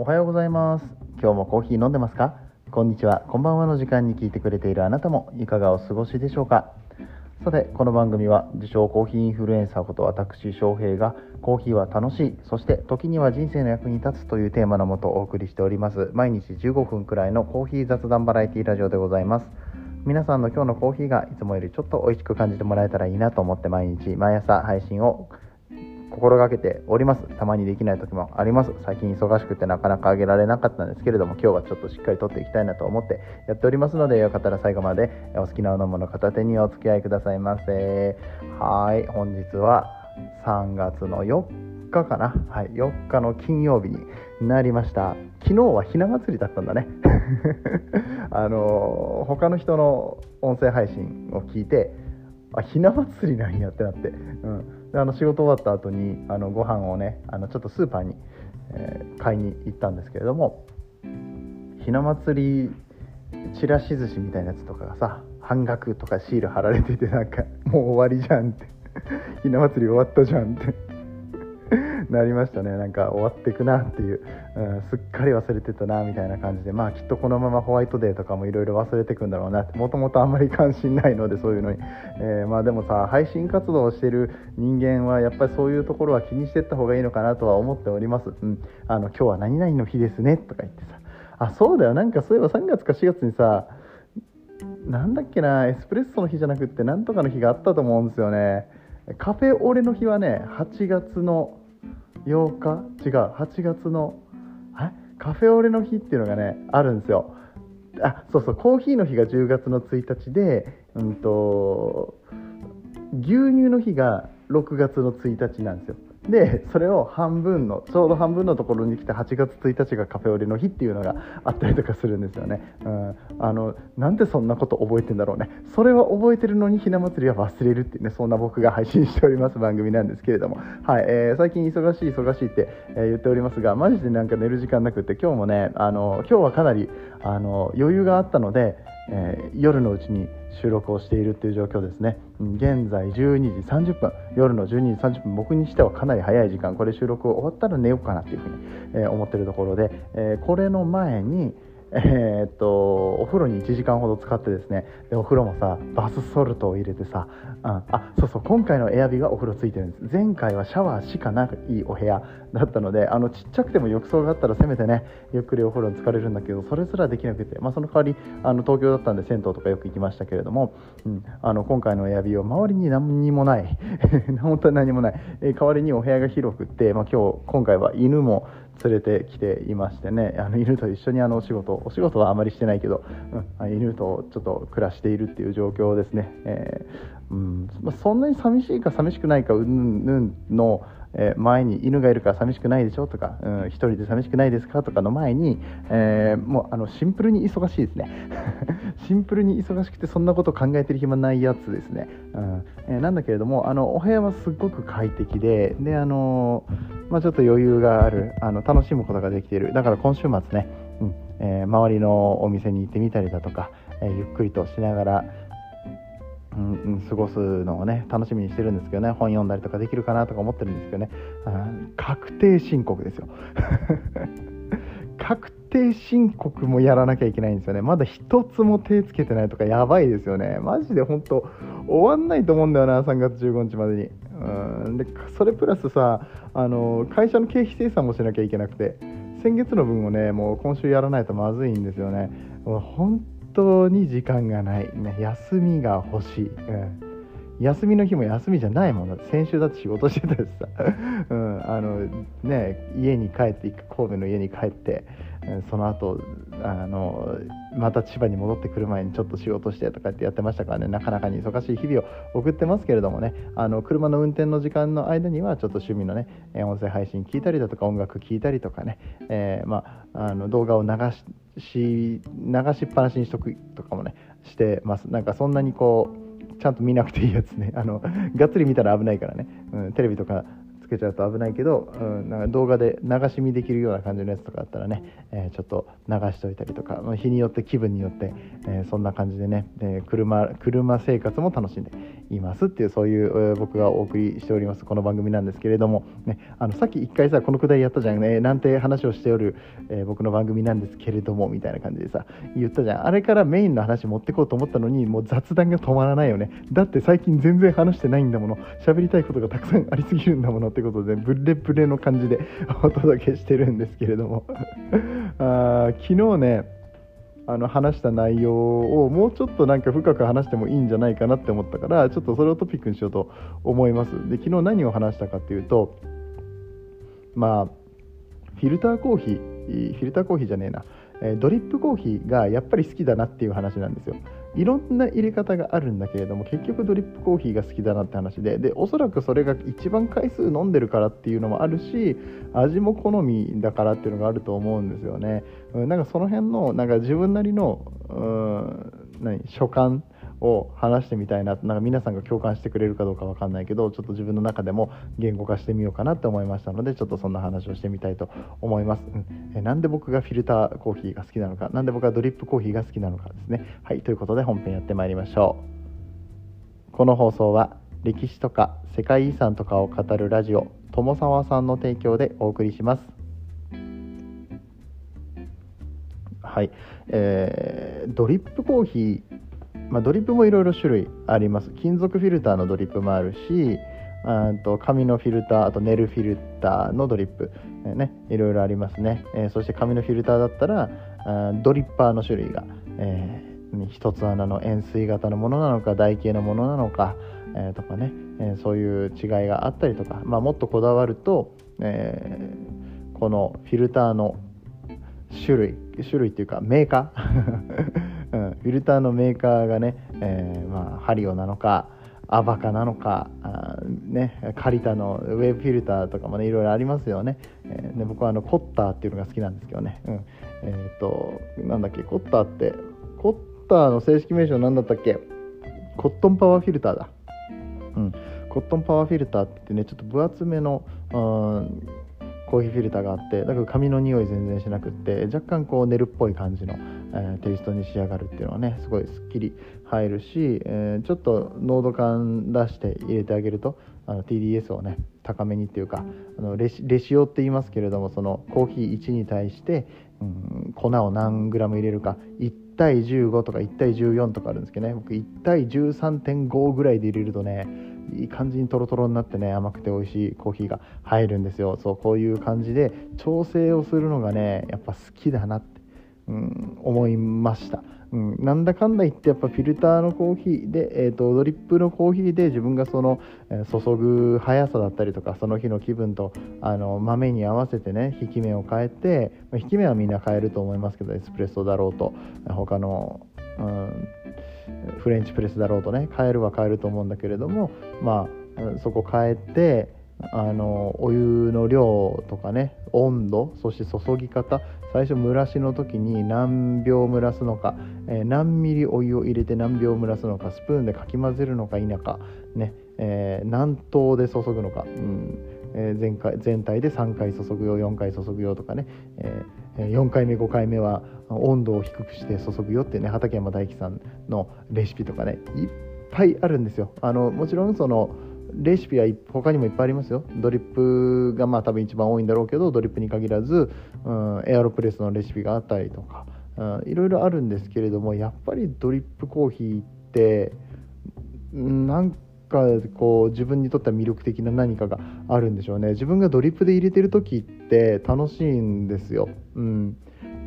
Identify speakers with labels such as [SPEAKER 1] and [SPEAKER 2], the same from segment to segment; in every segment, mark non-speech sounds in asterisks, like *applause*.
[SPEAKER 1] おはようございます。今日もコーヒー飲んでますか？こんにちは。こんばんはの時間に聞いてくれているあなたもいかがお過ごしでしょうか？さてこの番組は自称コーヒーインフルエンサーこと私翔平がコーヒーは楽しいそして時には人生の役に立つというテーマのもとお送りしております。毎日15分くらいのコーヒー雑談バラエティラジオでございます。皆さんの今日のコーヒーがいつもよりちょっと美味しく感じてもらえたらいいなと思って毎日毎朝配信を心がけております。たまにできない時もあります。最近忙しくてなかなかあげられなかったんですけれども今日はちょっとしっかりとっていきたいなと思ってやっておりますのでよかったら最後までお好きなお飲むの片手にお付き合いくださいませ。はい本日は3月の4日かな。はい4日の金曜日になりました。昨日はひな祭りだったんだね。*laughs* あの他の人の音声配信を聞いてあひな祭りなんやってなって、うん、であの仕事終わった後にあのご飯をねあのちょっとスーパーに、えー、買いに行ったんですけれどもひな祭りちらし寿司みたいなやつとかがさ半額とかシール貼られててなんかもう終わりじゃんって。*laughs* ひな祭り終わったじゃんって。*laughs* なりましたね。なんか終わっていくなっていう、うん、すっかり忘れてたなみたいな感じで。まあきっとこのままホワイトデーとかもいろいろ忘れていくんだろうな。ってもともとあんまり関心ないのでそういうのに、えー、まあでもさ配信活動をしてる人間はやっぱりそういうところは気にしてった方がいいのかなとは思っております、うん、あの今日は何々の日ですねとか言ってさ。あそうだよ。なんかそういえば3月か4月にさなんだっけなエスプレッソの日じゃなくってなんとかの日があったと思うんですよね。カフェオレの日はね8月の8日？違う8月のあカフェオレの日っていうのがねあるんですよ。あそうそうコーヒーの日が10月の1日で、うんと、牛乳の日が6月の1日なんですよ。でそれを半分のちょうど半分のところに来て8月1日がカフェオレの日っていうのがあったりとかするんですよね、うん、あのなんでそんなこと覚えてんだろうね。それは覚えてるのにひな祭りは忘れるっていうねそんな僕が配信しております *laughs* 番組なんですけれども、はい。えー、最近忙しい忙しいって、えー、言っておりますがマジでなんか寝る時間なくて今日もねあの今日はかなりあの余裕があったのでえー、夜のうちに収録をしているという状況ですね。現在12時30分。夜の12時30分。僕にしてはかなり早い時間。これ収録終わったら寝ようかなというふうに、えー、思っているところで、えー、これの前にえー、っとお風呂に1時間ほど使ってですねでお風呂もさバスソルトを入れてさ、うん、あそうそう今回のエアビーはお風呂ついてるんです。前回はシャワーしかないお部屋だったのであのちっちゃくても浴槽があったらせめてねゆっくりお風呂に浸かれるんだけどそれすらできなくて、まあ、その代わりあの東京だったんで銭湯とかよく行きましたけれども、うん、あの今回のエアビーは周りに何にもない本当に何もない、え代わりにお部屋が広くって、まあ、今日今回は犬も連れてきていましてねあの犬と一緒にあのお仕事お仕事はあまりしてないけど、うん、犬とちょっと暮らしているっていう状況ですね、えー、うん、そんなに寂しいか寂しくないかうんぬんのえー、前に犬がいるから寂しくないでしょ？とか、うん、1人で寂しくないですか？とかの前に、えー、もうあのシンプルに忙しいですね。*laughs* シンプルに忙しくてそんなこと考えてる暇ないやつですね、うん。えー、なんだけれどもあのお部屋はすっごく快適でであのまあ、ちょっと余裕があるあの楽しむことができている。だから今週末ね、うんえ周りのお店に行ってみたりだとか、えゆっくりとしながらうん、過ごすのをね楽しみにしてるんですけどね本読んだりとかできるかなとか思ってるんですけどね。確定申告ですよ。確定申告もやらなきゃいけないんですよね。まだ一つも手つけてないとかやばいですよね。マジで本当終わんないと思うんだよな3月15日までに。うんでそれプラスさあの会社の経費精算もしなきゃいけなくて先月の分をねもう今週やらないとまずいんですよね。本当に時間がない、ね、休みが欲しい、うん、休みの日も休みじゃないもんだって先週だって仕事してたしさ、うん、あのね家に帰って神戸の家に帰ってその後あのまた千葉に戻ってくる前にちょっと仕事してとかってやってましたからね。なかなかに忙しい日々を送ってますけれどもね。あの車の運転の時間の間にはちょっと趣味のね音声配信聞いたりだとか音楽聞いたりとかね、えー、まあ、あの動画を流し流しっぱなしにしとくとかもねしてます。なんかそんなにこうちゃんと見なくていいやつね。あのがっつり見たら危ないからね、うん、テレビとかつけちゃうと危ないけど、うん、なんか動画で流し見できるような感じのやつとかあったらね、えー、ちょっと流しといたりとか、日によって気分によって、えー、そんな感じでね、え、車車生活も楽しんでいますっていうそういう、えー、僕がお送りしておりますこの番組なんですけれども、ね、あのさっき一回さこのくだりやったじゃんねなんて話をしておる、え、僕の番組なんですけれどもみたいな感じでさ言ったじゃん。あれからメインの話持ってこうと思ったのにもう雑談が止まらないよね。だって最近全然話してないんだもの。喋りたいことがたくさんありすぎるんだものってってことでブレブレの感じで *laughs* お届けしてるんですけれども。*laughs* あ昨日ねあの話した内容をもうちょっとなんか深く話してもいいんじゃないかなって思ったからちょっとそれをトピックにしようと思います。で昨日何を話したかっていうとまあフィルターコーヒーフィルターコーヒーじゃねえな。ドリップコーヒーがやっぱり好きだなっていう話なんですよ。いろんな入れ方があるんだけれども結局ドリップコーヒーが好きだなって話ででおそらくそれが一番回数飲んでるからっていうのもあるし味も好みだからっていうのがあると思うんですよね。なんかその辺のなんか自分なりのうん何所感を話してみたいななんか皆さんが共感してくれるかどうか分かんないけどちょっと自分の中でも言語化してみようかなって思いましたのでちょっとそんな話をしてみたいと思います、うん、えなんで僕がフィルターコーヒーが好きなのか何で僕がドリップコーヒーが好きなのかですね。はいということで本編やってまいりましょう。この放送は歴史とか世界遺産とかを語るラジオ友沢さんの提供でお送りします。はい、えー、ドリップコーヒーまあ、ドリップもいろいろ種類あります。金属フィルターのドリップもあるしあと紙のフィルターあとネルフィルターのドリップ、えー、ね、いろいろありますね、えー、そして紙のフィルターだったらあドリッパーの種類が、えー、一つ穴の円錐型のものなのか台形のものなのか、えー、とかね、えそういう違いがあったりとか、まあ、もっとこだわると、えこのフィルターの種類種類っていうかメーカー、フィルターのメーカーがね、えー、まあ、ハリオなのかアバカなのかあ、ね、カリタのウェーブフィルターとかもねいろいろありますよね、えー、で僕はあのコッターっていうのが好きなんですけどね、うん。えーと、なんだっけコッターってコッターの正式名称なんだったっけ？コットンパワーフィルターだ、うん、コットンパワーフィルターってねちょっと分厚めの、うんコーヒーフィルターがあってだから髪の匂い全然しなくって若干こうネルっぽい感じの、えー、テイストに仕上がるっていうのはねすごいすっきり入るし、えー、ちょっと濃度感出して入れてあげるとあの TDS をね高めにっていうかあのレシレシオって言いますけれどもそのコーヒー1に対して、うん、粉を何グラム入れるか1対15とか1対14とかあるんですけどね僕1対13.5ぐらいで入れるとねいい感じにトロトロになってね甘くて美味しいコーヒーが入るんですよ。そうこういう感じで調整をするのがねやっぱ好きだなって、うん、思いました、うん、なんだかんだ言ってやっぱフィルターのコーヒーで、えーと、ドリップのコーヒーで自分がその、えー、注ぐ速さだったりとかその日の気分とあの豆に合わせてね引き目を変えて、まあ、引き目はみんな変えると思いますけどエスプレッソだろうと他の、うんフレンチプレスだろうとね変えるは変えると思うんだけれどもまあそこ変えてあのお湯の量とかね温度そして注ぎ方最初蒸らしの時に何秒蒸らすのか、えー、何ミリお湯を入れて何秒蒸らすのかスプーンでかき混ぜるのか否か、ねえー、何等で注ぐのか、うんえー、全回全体で3回注ぐよ4回注ぐよとかね、えー、4回目5回目は温度を低くして注ぐよってね畠山大樹さんのレシピとかねいっぱいあるんですよ。あのもちろんそのレシピは他にもいっぱいありますよ。ドリップがまあ多分一番多いんだろうけどドリップに限らず、うん、エアロプレスのレシピがあったりとか、うん、いろいろあるんですけれどもやっぱりドリップコーヒーってなんかこう自分にとっては魅力的な何かがあるんでしょうね。自分がドリップで入れてる時って楽しいんですよ、うん、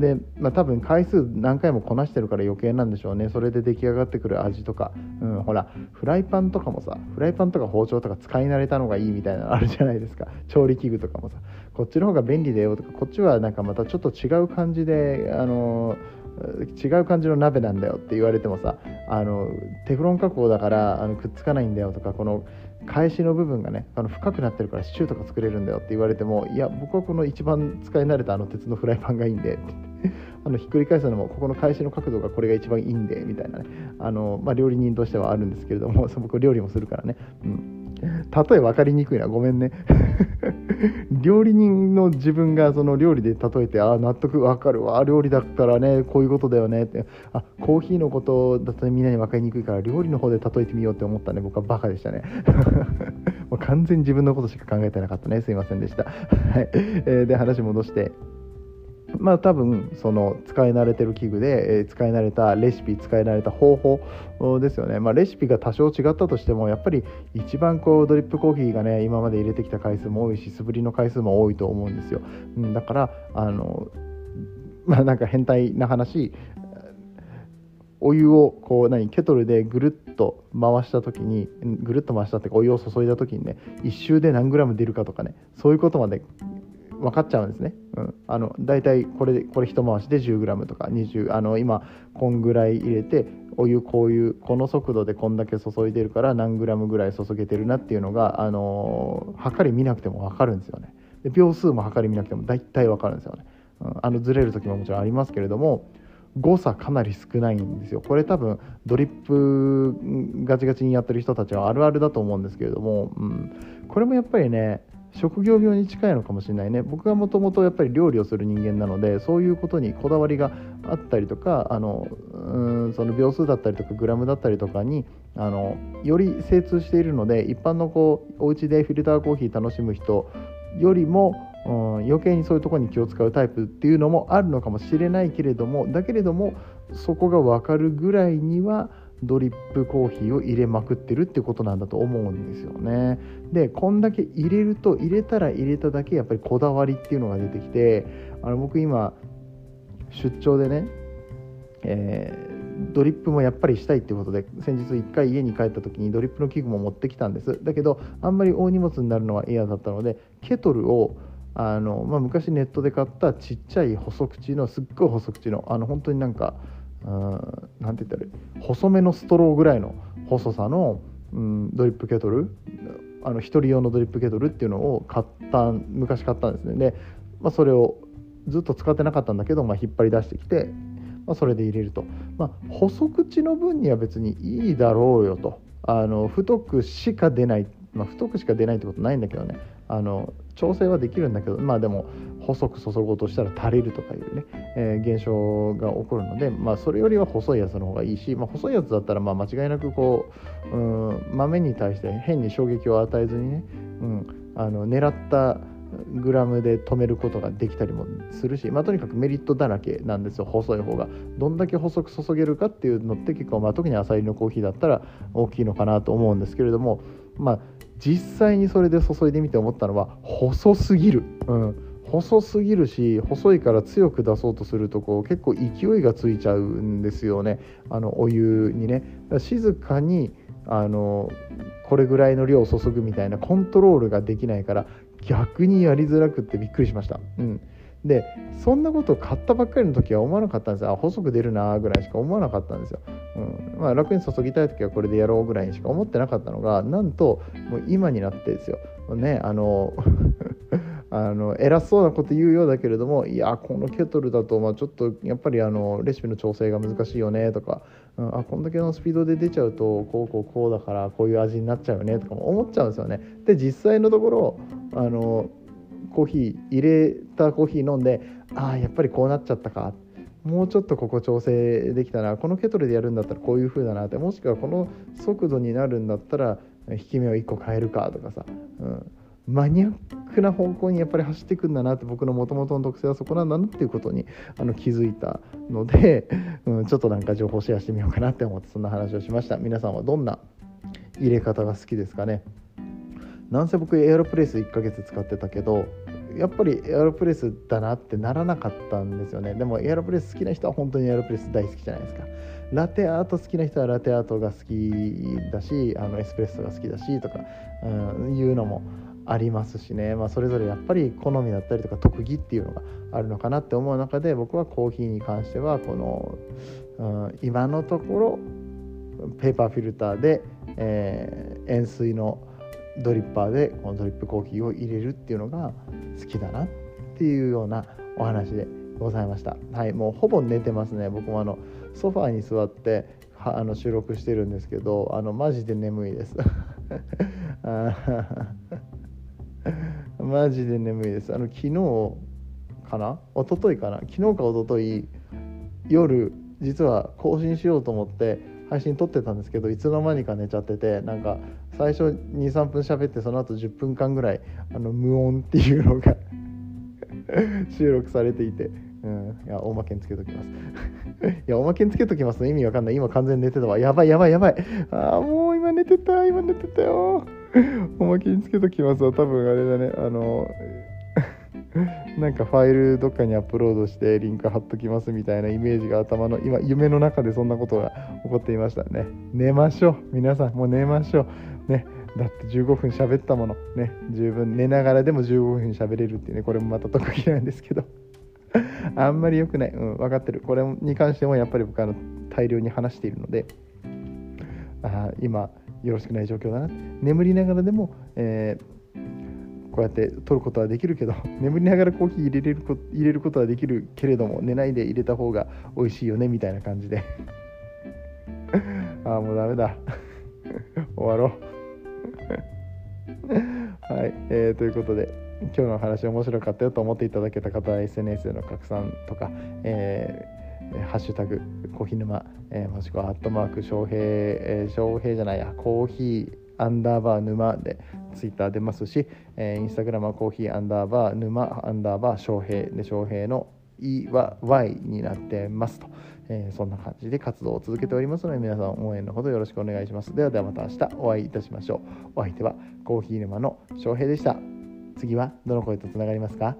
[SPEAKER 1] で、まあ、多分回数何回もこなしてるから余計なんでしょうね。それで出来上がってくる味とか、うん、ほらフライパンとかもさフライパンとか包丁とか使い慣れたのがいいみたいなのあるじゃないですか。調理器具とかもさ。こっちの方が便利だよとかこっちはなんかまたちょっと違う感じであの違う感じの鍋なんだよって言われてもさあのテフロン加工だからあのくっつかないんだよとかこの返しの部分がねあの深くなってるからシチューとか作れるんだよって言われてもいや僕はこの一番使い慣れたあの鉄のフライパンがいいんでって *laughs* あのひっくり返すのもここの返しの角度がこれが一番いいんでみたいなね。あの、まあ、料理人としてはあるんですけれども *laughs* 僕料理もするからね、うん、例え分かりにくいな。ごめんね。*laughs* 料理人の自分がその料理で例えてあ納得わかるわ。料理だったらねこういうことだよね。って。あコーヒーのことだとみんなに分かりにくいから料理の方で例えてみようって思ったね。僕はバカでしたね。*laughs* もう完全に自分のことしか考えてなかったね。すいませんでした、はい。えー、で話戻して。まあ多分その使い慣れてる器具で、え、使い慣れたレシピ使い慣れた方法ですよね、まあ、レシピが多少違ったとしてもやっぱり一番こうドリップコーヒーがね今まで入れてきた回数も多いし素振りの回数も多いと思うんですよ、うん、だからあの *laughs* まあなんか変態な話お湯をこう何ケトルでぐるっと回した時にぐるっと回したってお湯を注いだ時にね1周で何グラム出るかとかねそういうことまで分かっちゃうんですね。うん、あの大体これこれ一回しで 10g とか20あの今こんぐらい入れてお湯こういうこの速度でこんだけ注いでるから何グラムぐらい注げてるなっていうのが、あの測り見なくても分かるんですよね。で秒数も測り見なくても大体分かるんですよね。うん、あのずれる時ももちろんありますけれども誤差かなり少ないんですよ。これ多分ドリップガチガチにやってる人たちはあるあるだと思うんですけれども、うん、これもやっぱりね職業病に近いのかもしれないね。僕はもともとやっぱり料理をする人間なのでそういうことにこだわりがあったりとかあのうんその秒数だったりとかグラムだったりとかにあのより精通しているので一般のこうお家でフィルターコーヒー楽しむ人よりも、うん、余計にそういうところに気を使うタイプっていうのもあるのかもしれないけれどもだけれどもそこが分かるぐらいにはドリップコーヒーを入れまくってるってことなんだと思うんですよね。でこんだけ入れると入れたら入れただけやっぱりこだわりっていうのが出てきてあの僕今出張でね、えー、ドリップもやっぱりしたいってことで先日1回家に帰った時にドリップの器具も持ってきたんですだけどあんまり大荷物になるのは嫌だったのでケトルをあの、まあ、昔ネットで買ったちっちゃい細口のすっごい細口のあの本当になんか何て言ったら細めのストローぐらいの細さの、うん、ドリップケトル？あの1人用のドリップケトルっていうのを買った昔買ったんですね。で、まあ、それをずっと使ってなかったんだけど、まあ、引っ張り出してきて、まあ、それで入れると、まあ、細口の分には別にいいだろうよと。あの太くしか出ない、まあ、太くしか出ないってことないんだけどね。あの調整はできるんだけどまあでも細く注ごうとしたら垂れるとかいうね、えー、現象が起こるので、まあ、それよりは細いやつの方がいいし、まあ、細いやつだったらまあ間違いなくこう、うん、豆に対して変に衝撃を与えずにね、うん、あの狙ったグラムで止めることができたりもするし、まあ、とにかくメリットだらけなんですよ細い方が。どんだけ細く注げるかっていうのって結構、まあ、特にアサリのコーヒーだったら大きいのかなと思うんですけれどもまあ実際にそれで注いでみて思ったのは細すぎる、うん、細すぎるし細いから強く出そうとするとこう結構勢いがついちゃうんですよね。あのお湯にね。静かにあのこれぐらいの量を注ぐみたいなコントロールができないから逆にやりづらくってびっくりしました。うん。でそんなことを買ったばっかりの時は思わなかったんですよ。あ細く出るなぐらいしか思わなかったんですよ、うん。まあ、楽に注ぎたい時はこれでやろうぐらいにしか思ってなかったのがなんともう今になってですよ。ねあの *laughs* あの偉そうなこと言うようだけれどもいやこのケトルだとまあちょっとやっぱりあのレシピの調整が難しいよねとか、うん、あこんだけのスピードで出ちゃうとこうこうこうだからこういう味になっちゃうよねとかも思っちゃうんですよね。で実際のところあのコーヒー入れたコーヒー飲んでああやっぱりこうなっちゃったか。もうちょっとここ調整できたな。このケトルでやるんだったらこういう風だなって。もしくはこの速度になるんだったら引き目を1個変えるかとかさ、うん、マニアックな方向にやっぱり走っていくんだなって僕のもともとの特性はそこなんだなっていうことにあの気づいたので、*laughs* うん、ちょっとなんか情報シェアしてみようかなって思ってそんな話をしました。皆さんはどんな入れ方が好きですかね？なんせ僕エアロプレス1ヶ月使ってたけどやっぱりエアロプレスだなってならなかったんですよね。でもエアロプレス好きな人は本当にエアロプレス大好きじゃないですか。ラテアート好きな人はラテアートが好きだしあのエスプレッソが好きだしとか、うん、いうのもありますしね、まあ、それぞれやっぱり好みだったりとか特技っていうのがあるのかなって思う中で僕はコーヒーに関してはこの、うん、今のところペーパーフィルターで、えー、塩水のドリッパーでこのドリップコーヒーを入れるっていうのが好きだなっていうようなお話でございました。はいもうほぼ寝てますね。僕もあのソファーに座ってあの収録してるんですけどあのマジで眠いです。*laughs* *laughs* マジで眠いです。あの昨日かな？一昨日かな？昨日か一昨日夜実は更新しようと思って配信撮ってたんですけどいつの間にか寝ちゃっててなんか最初23分喋ってその後10分間ぐらいあの無音っていうのが *laughs* 収録されていて、うん、いやおまけにつけときます。*laughs* いやおまけにつけときます意味わかんない。今完全に寝てたわ。やばいやばいやばい。ああもう今寝てた今寝てたよ。おまけにつけときますわ。多分あれだね。あのなんかファイルどっかにアップロードしてリンク貼っときますみたいなイメージが頭の今夢の中でそんなことが起こっていましたね。寝ましょう。皆さんもう寝ましょう。ね。だって15分喋ったもの。ね。十分。寝ながらでも15分喋れるっていうね。これもまた特技なんですけど。*laughs* あんまり良くない、うん、分かってる。これに関してもやっぱり僕は大量に話しているので。あ今よろしくない状況だな。眠りながらでも、えー、こうやって取ることはできるけど *laughs* 眠りながらコーヒー入れれるこ入れることはできるけれども寝ないで入れた方が美味しいよねみたいな感じで。*laughs* ああもうダメだ。*laughs* 終わろう。はい、えー、ということで今日の話面白かったよと思っていただけた方は SNS での拡散とか、えー、ハッシュタグコーヒー沼、えー、もしくはアットマーク翔平、えー、翔平じゃないやコーヒーアンダーバー沼でツイッター出ますし、えー、インスタグラムはコーヒーアンダーバー沼アンダーバー翔平で翔平の E は Y になってますと、えー、そんな感じで活動を続けておりますので皆さん応援のほどよろしくお願いします。ではではまた明日お会いいたしましょう。お相手はコーヒー沼の翔平でした。次はどの声とつながりますか？